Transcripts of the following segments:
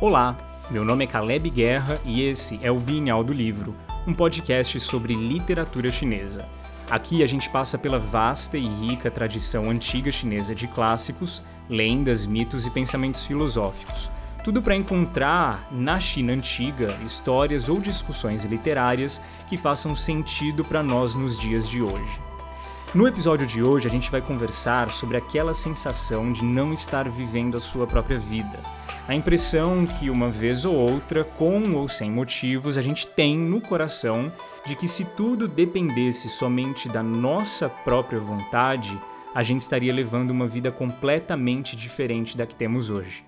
Olá, meu nome é Caleb Guerra e esse é o Bienal do Livro, um podcast sobre literatura chinesa. Aqui a gente passa pela vasta e rica tradição antiga chinesa de clássicos, lendas, mitos e pensamentos filosóficos. Tudo para encontrar na China antiga histórias ou discussões literárias que façam sentido para nós nos dias de hoje. No episódio de hoje, a gente vai conversar sobre aquela sensação de não estar vivendo a sua própria vida a impressão que uma vez ou outra, com ou sem motivos, a gente tem no coração de que se tudo dependesse somente da nossa própria vontade, a gente estaria levando uma vida completamente diferente da que temos hoje.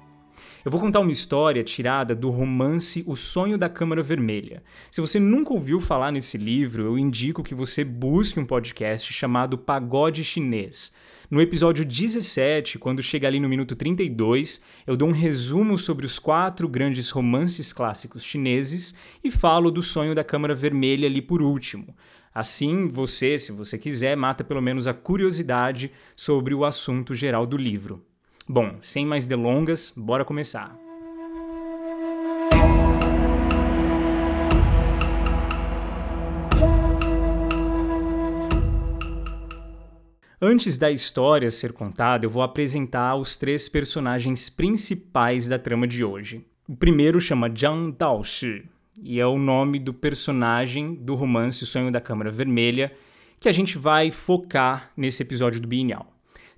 Eu vou contar uma história tirada do romance O Sonho da Câmara Vermelha. Se você nunca ouviu falar nesse livro, eu indico que você busque um podcast chamado Pagode Chinês. No episódio 17, quando chega ali no minuto 32, eu dou um resumo sobre os quatro grandes romances clássicos chineses e falo do sonho da Câmara Vermelha ali por último. Assim, você, se você quiser, mata pelo menos a curiosidade sobre o assunto geral do livro. Bom, sem mais delongas, bora começar. Antes da história ser contada, eu vou apresentar os três personagens principais da trama de hoje. O primeiro chama Zhang Daoshi e é o nome do personagem do romance O Sonho da Câmara Vermelha que a gente vai focar nesse episódio do Bienal.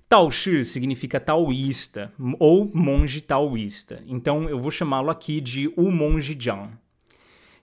Taoshi significa taoísta ou monge taoísta, então eu vou chamá-lo aqui de o monge Zhang.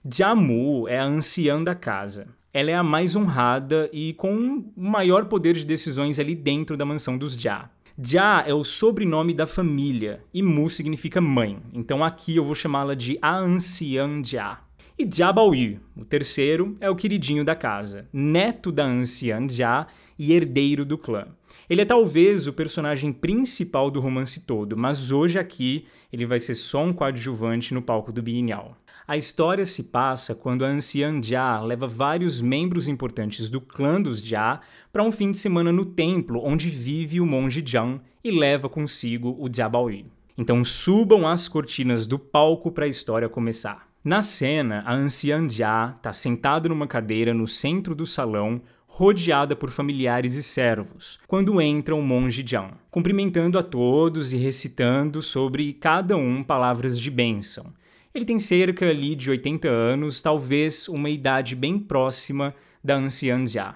Jiamu é a anciã da casa ela é a mais honrada e com o maior poder de decisões ali dentro da mansão dos Jia. Jia é o sobrenome da família e Mu significa mãe, então aqui eu vou chamá-la de a anciã Jia. E Jia Baoyu, o terceiro, é o queridinho da casa, neto da anciã Jia e herdeiro do clã. Ele é talvez o personagem principal do romance todo, mas hoje aqui ele vai ser só um coadjuvante no palco do Bienal. A história se passa quando a anciã Jia leva vários membros importantes do clã dos Jia para um fim de semana no templo onde vive o monge Jiang e leva consigo o Jia. Então subam as cortinas do palco para a história começar. Na cena, a anciã Jia está sentada numa cadeira no centro do salão, rodeada por familiares e servos, quando entra o monge Jiang, cumprimentando a todos e recitando sobre cada um palavras de bênção. Ele tem cerca ali de 80 anos, talvez uma idade bem próxima da anciã Jia.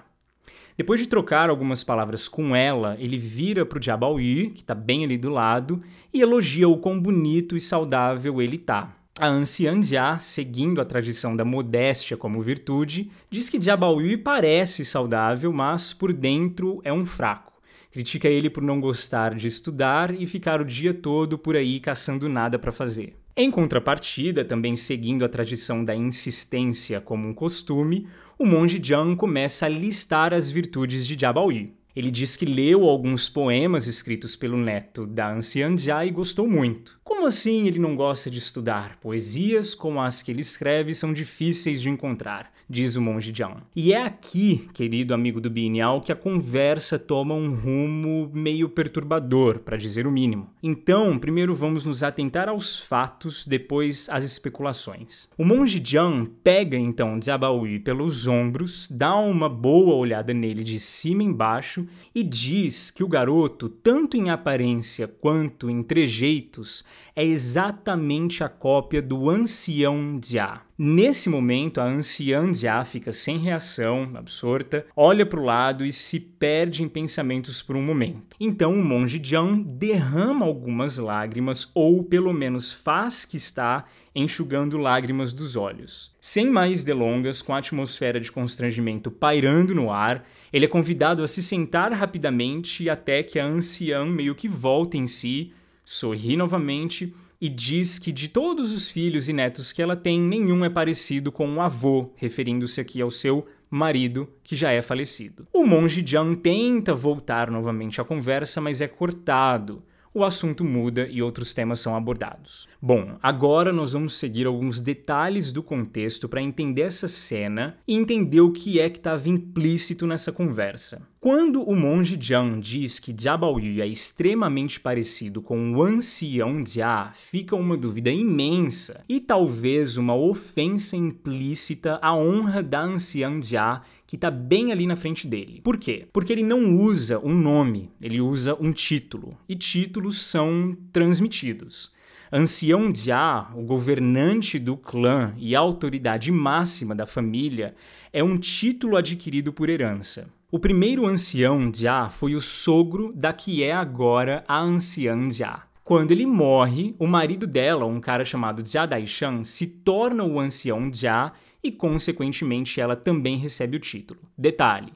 Depois de trocar algumas palavras com ela, ele vira para o Jiabaoyu, que está bem ali do lado, e elogia o quão bonito e saudável ele tá. A anciã Jia, seguindo a tradição da modéstia como virtude, diz que Jiabaoyu parece saudável, mas por dentro é um fraco. Critica ele por não gostar de estudar e ficar o dia todo por aí caçando nada para fazer. Em contrapartida, também seguindo a tradição da insistência como um costume, o monge Jiang começa a listar as virtudes de Jiabaoyu. Ele diz que leu alguns poemas escritos pelo neto da anciã Jia e gostou muito. Como assim ele não gosta de estudar? Poesias como as que ele escreve são difíceis de encontrar diz o monge Jiang. E é aqui, querido amigo do Bienal, que a conversa toma um rumo meio perturbador, para dizer o mínimo. Então, primeiro vamos nos atentar aos fatos, depois às especulações. O monge Jiang pega então Zabaoui pelos ombros, dá uma boa olhada nele de cima embaixo e diz que o garoto, tanto em aparência quanto em trejeitos, é exatamente a cópia do ancião Jia. Nesse momento, a anciã já fica sem reação, absorta, olha para o lado e se perde em pensamentos por um momento. Então o monge Jiang derrama algumas lágrimas, ou pelo menos faz que está enxugando lágrimas dos olhos. Sem mais delongas, com a atmosfera de constrangimento pairando no ar, ele é convidado a se sentar rapidamente até que a anciã meio que volta em si, sorri novamente e diz que de todos os filhos e netos que ela tem, nenhum é parecido com o avô, referindo-se aqui ao seu marido, que já é falecido. O monge Jiang tenta voltar novamente à conversa, mas é cortado. O assunto muda e outros temas são abordados. Bom, agora nós vamos seguir alguns detalhes do contexto para entender essa cena e entender o que é que estava implícito nessa conversa. Quando o monge Jiang diz que Jia é extremamente parecido com o ancião Jia, fica uma dúvida imensa e talvez uma ofensa implícita à honra da anciã Jia que está bem ali na frente dele. Por quê? Porque ele não usa um nome, ele usa um título. E títulos são transmitidos. Ancião Jia, o governante do clã e autoridade máxima da família, é um título adquirido por herança. O primeiro ancião Jia foi o sogro da que é agora a anciã Jia. Quando ele morre, o marido dela, um cara chamado Jia Daishan, se torna o ancião Jia e, consequentemente, ela também recebe o título. Detalhe: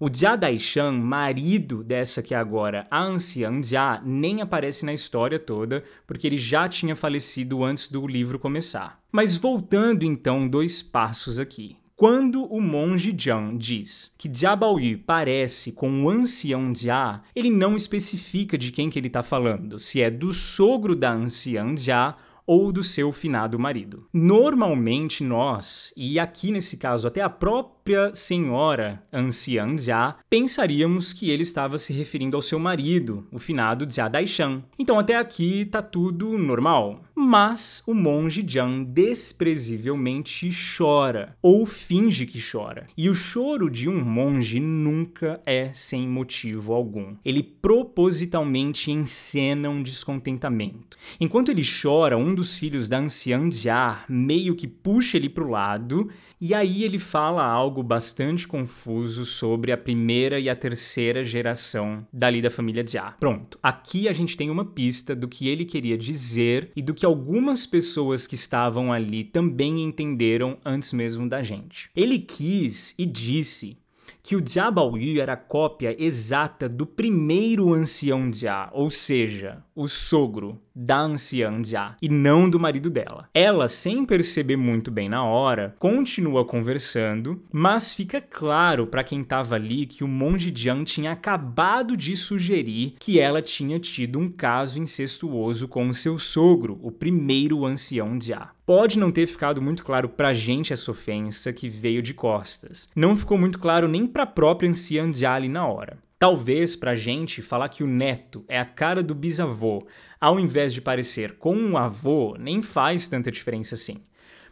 o Jia Daishan, marido dessa que é agora a anciã Jia, nem aparece na história toda, porque ele já tinha falecido antes do livro começar. Mas voltando então dois passos aqui. Quando o monge Jiang diz que Jia Baoyu parece com o ancião Jia, ele não especifica de quem que ele está falando, se é do sogro da anciã Jia ou do seu finado marido. Normalmente nós, e aqui nesse caso até a própria senhora anciã já, pensaríamos que ele estava se referindo ao seu marido, o finado Jia Daishan. Então até aqui tá tudo normal. Mas o monge Jiang desprezivelmente chora, ou finge que chora. E o choro de um monge nunca é sem motivo algum. Ele propositalmente encena um descontentamento. Enquanto ele chora, um dos filhos da anciã Jia meio que puxa ele para o lado, e aí ele fala algo bastante confuso sobre a primeira e a terceira geração dali da família Jia. Pronto, aqui a gente tem uma pista do que ele queria dizer e do que algumas pessoas que estavam ali também entenderam antes mesmo da gente. Ele quis e disse que o Jia Baoyu era cópia exata do primeiro ancião Jia, ou seja, o sogro da anciã Jia, e não do marido dela. Ela, sem perceber muito bem na hora, continua conversando, mas fica claro para quem estava ali que o monge Jiang tinha acabado de sugerir que ela tinha tido um caso incestuoso com seu sogro, o primeiro ancião Jia. Pode não ter ficado muito claro pra gente essa ofensa que veio de costas. Não ficou muito claro nem pra própria anciã ali na hora. Talvez pra gente falar que o neto é a cara do bisavô, ao invés de parecer com um avô, nem faz tanta diferença assim.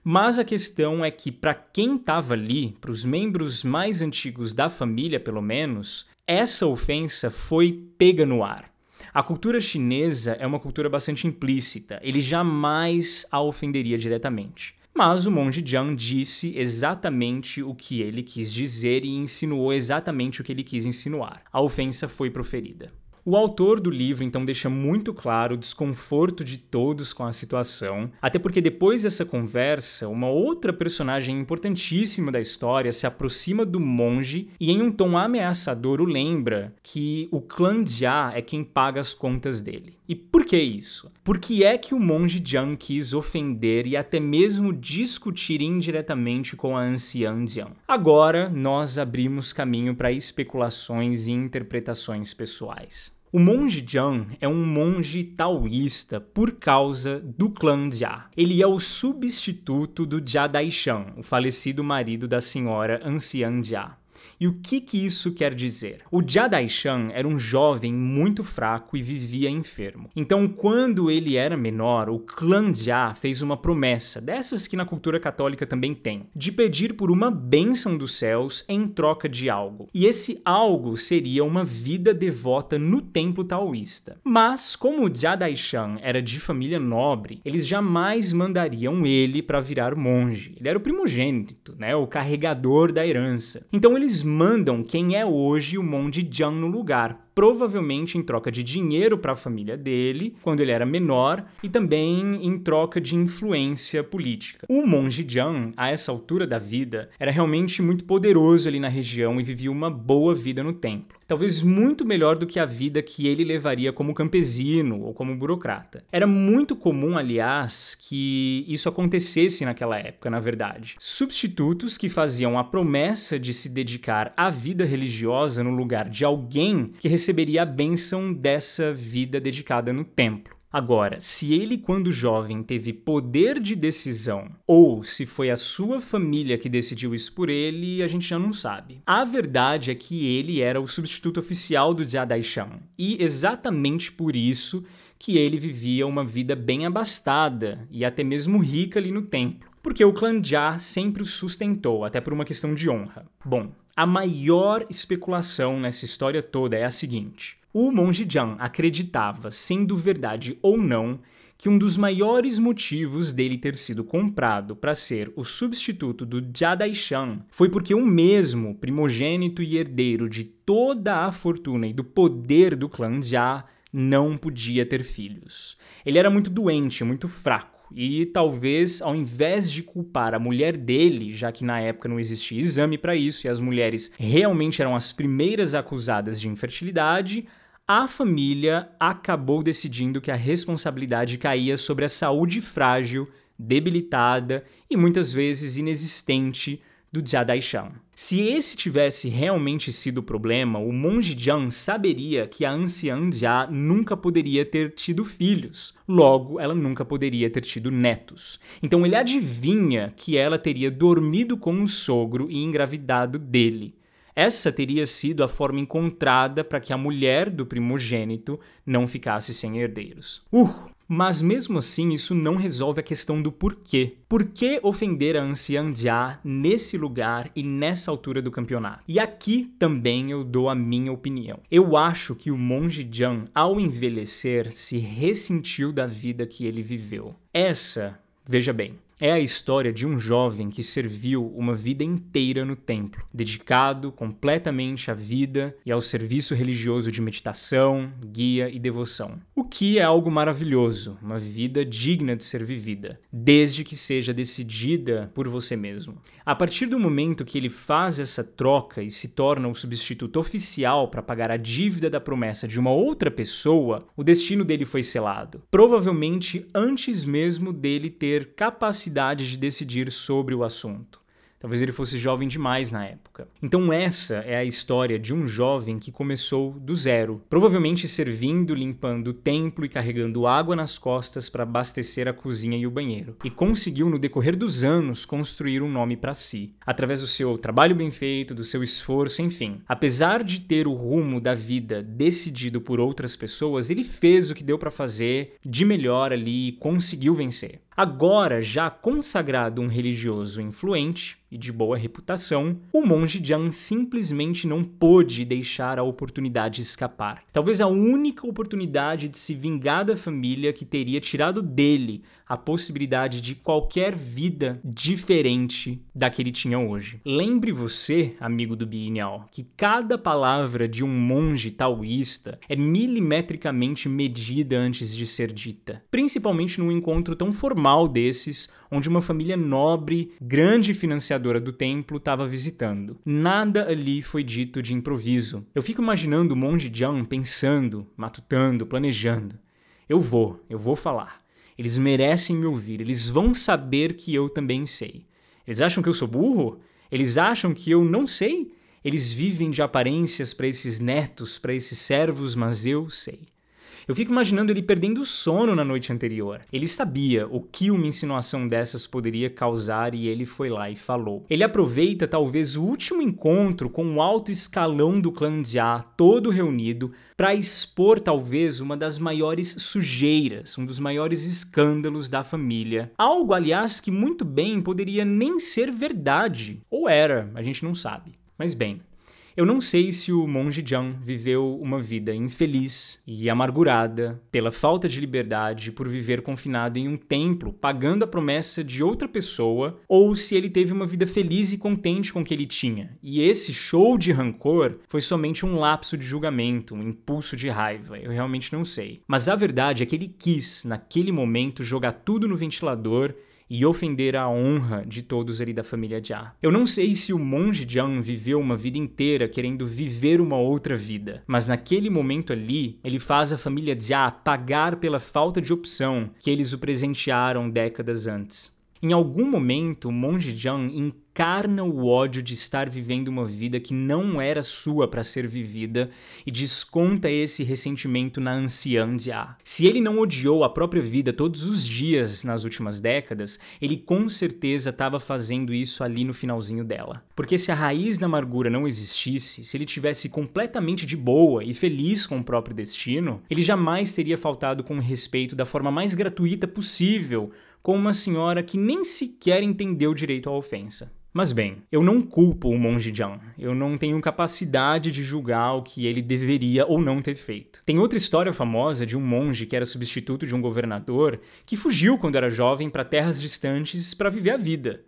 Mas a questão é que para quem estava ali, para os membros mais antigos da família, pelo menos, essa ofensa foi pega no ar. A cultura chinesa é uma cultura bastante implícita, ele jamais a ofenderia diretamente. Mas o monge Jiang disse exatamente o que ele quis dizer e insinuou exatamente o que ele quis insinuar. A ofensa foi proferida. O autor do livro então deixa muito claro o desconforto de todos com a situação, até porque depois dessa conversa, uma outra personagem importantíssima da história se aproxima do monge e, em um tom ameaçador, o lembra que o clã Jia é quem paga as contas dele. E por que isso? Por que é que o monge Jiang quis ofender e até mesmo discutir indiretamente com a anciã Jiang? Agora nós abrimos caminho para especulações e interpretações pessoais. O monge Jiang é um monge taoísta por causa do clã Jia. Ele é o substituto do Jia Daishan, o falecido marido da senhora anciã Jia. E o que, que isso quer dizer? O Jia Daishan era um jovem muito fraco e vivia enfermo. Então, quando ele era menor, o clã Jia fez uma promessa, dessas que na cultura católica também tem, de pedir por uma bênção dos céus em troca de algo. E esse algo seria uma vida devota no templo taoísta. Mas, como o Jia Daishan era de família nobre, eles jamais mandariam ele para virar monge. Ele era o primogênito, né, o carregador da herança. Então eles mandam quem é hoje o monge Jiang no lugar, provavelmente em troca de dinheiro para a família dele, quando ele era menor, e também em troca de influência política. O monge Jiang, a essa altura da vida, era realmente muito poderoso ali na região e vivia uma boa vida no templo. talvez muito melhor do que a vida que ele levaria como campesino ou como burocrata. Era muito comum, aliás, que isso acontecesse naquela época, na verdade. Substitutos que faziam a promessa de se dedicar à vida religiosa no lugar de alguém que receberia a bênção dessa vida dedicada no templo. Agora, se ele, quando jovem, teve poder de decisão, ou se foi a sua família que decidiu isso por ele, a gente já não sabe. A verdade é que ele era o substituto oficial do Jia Daishan, e exatamente por isso que ele vivia uma vida bem abastada e até mesmo rica ali no templo, porque o clã Jia sempre o sustentou, até por uma questão de honra. Bom, a maior especulação nessa história toda é a seguinte: o monge Jiang acreditava, sendo verdade ou não, que um dos maiores motivos dele ter sido comprado para ser o substituto do Jia Daishan foi porque o mesmo primogênito e herdeiro de toda a fortuna e do poder do clã Jia não podia ter filhos. Ele era muito doente, muito fraco. E talvez, ao invés de culpar a mulher dele, já que na época não existia exame para isso e as mulheres realmente eram as primeiras acusadas de infertilidade, a família acabou decidindo que a responsabilidade caía sobre a saúde frágil, debilitada e muitas vezes inexistente do Jia Daishan. Se esse tivesse realmente sido o problema, o monge Jiang saberia que a anciã Jia nunca poderia ter tido filhos, logo ela nunca poderia ter tido netos. Então ele adivinha que ela teria dormido com o sogro e engravidado dele. Essa teria sido a forma encontrada para que a mulher do primogênito não ficasse sem herdeiros. Uh! Mas mesmo assim, isso não resolve a questão do porquê. Por que ofender a anciã Jia nesse lugar e nessa altura do campeonato? E aqui também eu dou a minha opinião. Eu acho que o monge Jiang, ao envelhecer, se ressentiu da vida que ele viveu. Essa, veja bem, é a história de um jovem que serviu uma vida inteira no templo, dedicado completamente à vida e ao serviço religioso de meditação, guia e devoção. O que é algo maravilhoso, uma vida digna de ser vivida, desde que seja decidida por você mesmo. A partir do momento que ele faz essa troca e se torna o substituto oficial para pagar a dívida da promessa de uma outra pessoa, o destino dele foi selado. Provavelmente antes mesmo dele ter capacidade capacidade de decidir sobre o assunto. Talvez ele fosse jovem demais na época. Então, essa é a história de um jovem que começou do zero, provavelmente servindo, limpando o templo e carregando água nas costas para abastecer a cozinha e o banheiro. E conseguiu, no decorrer dos anos, construir um nome para si, através do seu trabalho bem feito, do seu esforço, enfim. Apesar de ter o rumo da vida decidido por outras pessoas, ele fez o que deu para fazer de melhor ali e conseguiu vencer. Agora, já consagrado um religioso influente e de boa reputação, o monge Jiang simplesmente não pôde deixar a oportunidade escapar. Talvez a única oportunidade de se vingar da família que teria tirado dele a possibilidade de qualquer vida diferente da que ele tinha hoje. Lembre você, amigo do Bienal, que cada palavra de um monge taoísta é milimetricamente medida antes de ser dita, principalmente num encontro tão formal desses, onde uma família nobre, grande financiadora do templo, estava visitando. Nada ali foi dito de improviso. Eu fico imaginando o monge Jiang pensando, matutando, planejando. Eu vou, eu vou falar. Eles merecem me ouvir, eles vão saber que eu também sei. Eles acham que eu sou burro? Eles acham que eu não sei? Eles vivem de aparências para esses netos, para esses servos, mas eu sei. Eu fico imaginando ele perdendo o sono na noite anterior. Ele sabia o que uma insinuação dessas poderia causar e ele foi lá e falou. Ele aproveita talvez o último encontro com o alto escalão do clã Jia, todo reunido, para expor talvez uma das maiores sujeiras, um dos maiores escândalos da família. Algo, aliás, que muito bem poderia nem ser verdade. Ou era, a gente não sabe. Mas bem, eu não sei se o monge Jiang viveu uma vida infeliz e amargurada pela falta de liberdade por viver confinado em um templo, pagando a promessa de outra pessoa, ou se ele teve uma vida feliz e contente com o que ele tinha. E esse show de rancor foi somente um lapso de julgamento, um impulso de raiva. Eu realmente não sei. Mas a verdade é que ele quis, naquele momento, jogar tudo no ventilador e ofender a honra de todos ali da família Jia. Eu não sei se o monge Jiang viveu uma vida inteira querendo viver uma outra vida, mas naquele momento ali, ele faz a família Jia pagar pela falta de opção que eles o presentearam décadas antes. Em algum momento, monge Jiang encarna o ódio de estar vivendo uma vida que não era sua para ser vivida e desconta esse ressentimento na anciã. Se ele não odiou a própria vida todos os dias nas últimas décadas, ele com certeza estava fazendo isso ali no finalzinho dela. Porque se a raiz da amargura não existisse, se ele tivesse completamente de boa e feliz com o próprio destino, ele jamais teria faltado com respeito da forma mais gratuita possível com uma senhora que nem sequer entendeu direito a ofensa. Mas bem, eu não culpo o monge Jiang. Eu não tenho capacidade de julgar o que ele deveria ou não ter feito. Tem outra história famosa de um monge que era substituto de um governador que fugiu quando era jovem para terras distantes para viver a vida.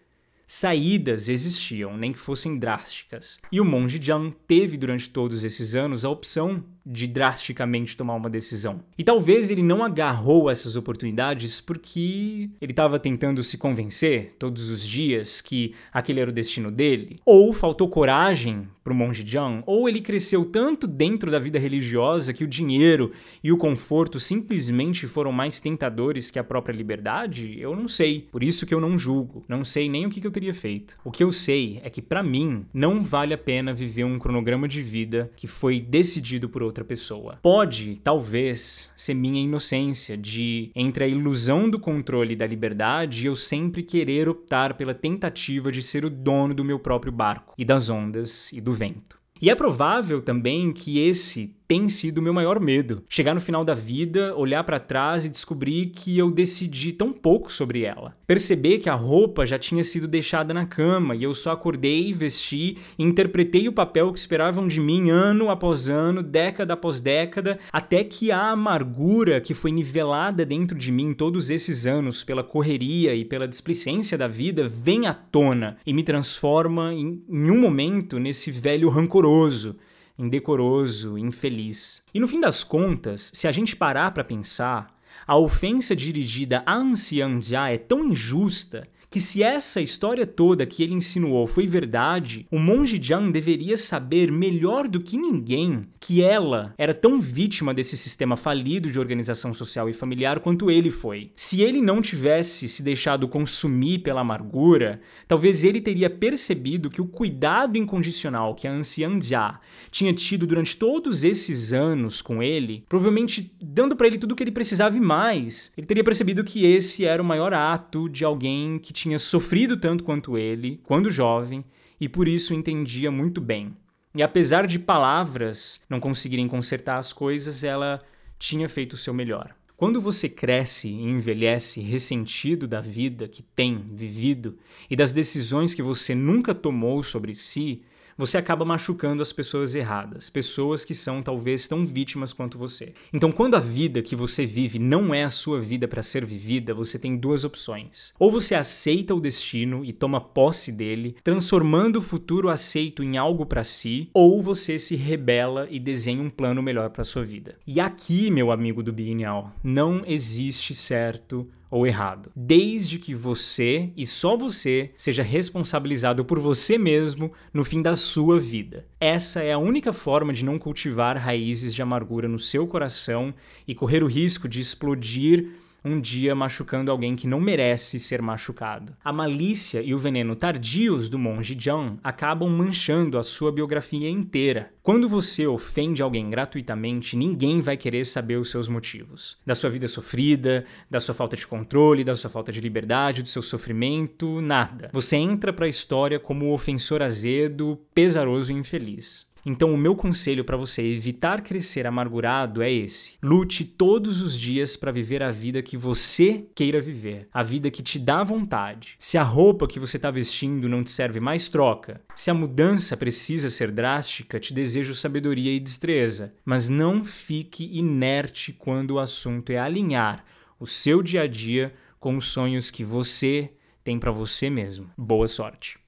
Saídas existiam, nem que fossem drásticas. E o monge Jiang teve durante todos esses anos a opção de drasticamente tomar uma decisão. E talvez ele não agarrou essas oportunidades porque ele estava tentando se convencer todos os dias que aquele era o destino dele, ou faltou coragem para o monge Jiang, ou ele cresceu tanto dentro da vida religiosa que o dinheiro e o conforto simplesmente foram mais tentadores que a própria liberdade, eu não sei. Por isso que eu não julgo, não sei nem o que, que eu teria feito. O que eu sei é que para mim não vale a pena viver um cronograma de vida que foi decidido por outro outra pessoa. Pode, talvez, ser minha inocência de, entre a ilusão do controle e da liberdade, eu sempre querer optar pela tentativa de ser o dono do meu próprio barco, e das ondas e do vento. E é provável também que esse tem sido o meu maior medo. Chegar no final da vida, olhar para trás e descobrir que eu decidi tão pouco sobre ela. Perceber que a roupa já tinha sido deixada na cama e eu só acordei, vesti e interpretei o papel que esperavam de mim ano após ano, década após década, até que a amargura que foi nivelada dentro de mim todos esses anos pela correria e pela displicência da vida vem à tona e me transforma em, em um momento nesse velho rancoroso indecoroso, infeliz. E no fim das contas, se a gente parar para pensar, a ofensa dirigida à anciã Já é tão injusta que se essa história toda que ele insinuou foi verdade, o monge Jiang deveria saber melhor do que ninguém que ela era tão vítima desse sistema falido de organização social e familiar quanto ele foi. Se ele não tivesse se deixado consumir pela amargura, talvez ele teria percebido que o cuidado incondicional que a anciã Jia tinha tido durante todos esses anos com ele, provavelmente dando para ele tudo o que ele precisava e mais, ele teria percebido que esse era o maior ato de alguém que tinha tinha sofrido tanto quanto ele, quando jovem, e por isso entendia muito bem. E apesar de palavras não conseguirem consertar as coisas, ela tinha feito o seu melhor. Quando você cresce e envelhece ressentido da vida que tem vivido e das decisões que você nunca tomou sobre si, você acaba machucando as pessoas erradas, pessoas que são talvez tão vítimas quanto você. Então, quando a vida que você vive não é a sua vida para ser vivida, você tem duas opções. Ou você aceita o destino e toma posse dele, transformando o futuro aceito em algo para si, ou você se rebela e desenha um plano melhor para sua vida. E aqui, meu amigo do Biennial, não existe certo ou errado, desde que você e só você seja responsabilizado por você mesmo no fim da sua vida. Essa é a única forma de não cultivar raízes de amargura no seu coração e correr o risco de explodir um dia machucando alguém que não merece ser machucado. A malícia e o veneno tardios do monge Jiang acabam manchando a sua biografia inteira. Quando você ofende alguém gratuitamente, ninguém vai querer saber os seus motivos. Da sua vida sofrida, da sua falta de controle, da sua falta de liberdade, do seu sofrimento, nada. Você entra para a história como o ofensor azedo, pesaroso e infeliz. Então, o meu conselho para você evitar crescer amargurado é esse: lute todos os dias para viver a vida que você queira viver, a vida que te dá vontade. Se a roupa que você está vestindo não te serve mais, troca. Se a mudança precisa ser drástica, te desejo sabedoria e destreza, mas não fique inerte quando o assunto é alinhar o seu dia a dia com os sonhos que você tem para você mesmo. Boa sorte!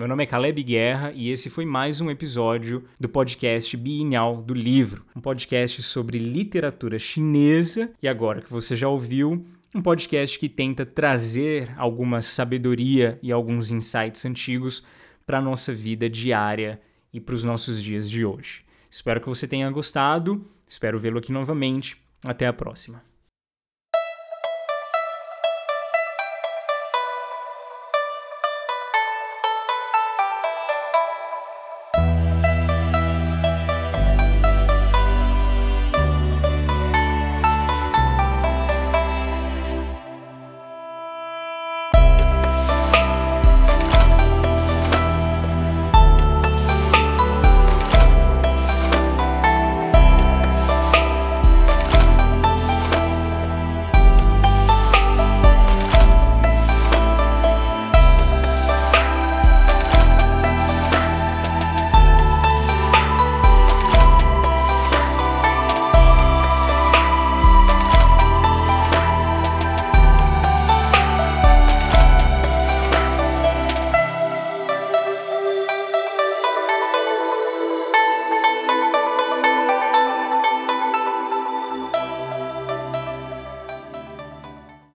Meu nome é Caleb Guerra e esse foi mais um episódio do podcast Bienal do Livro, um podcast sobre literatura chinesa. E agora que você já ouviu, um podcast que tenta trazer alguma sabedoria e alguns insights antigos para a nossa vida diária e para os nossos dias de hoje. Espero que você tenha gostado, espero vê-lo aqui novamente. Até a próxima.